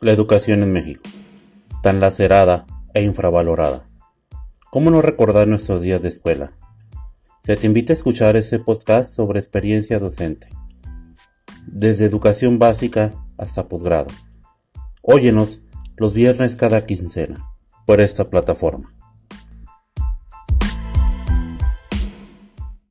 La educación en México, tan lacerada e infravalorada. ¿Cómo no recordar nuestros días de escuela? Se te invita a escuchar este podcast sobre experiencia docente, desde educación básica hasta posgrado. Óyenos los viernes cada quincena por esta plataforma.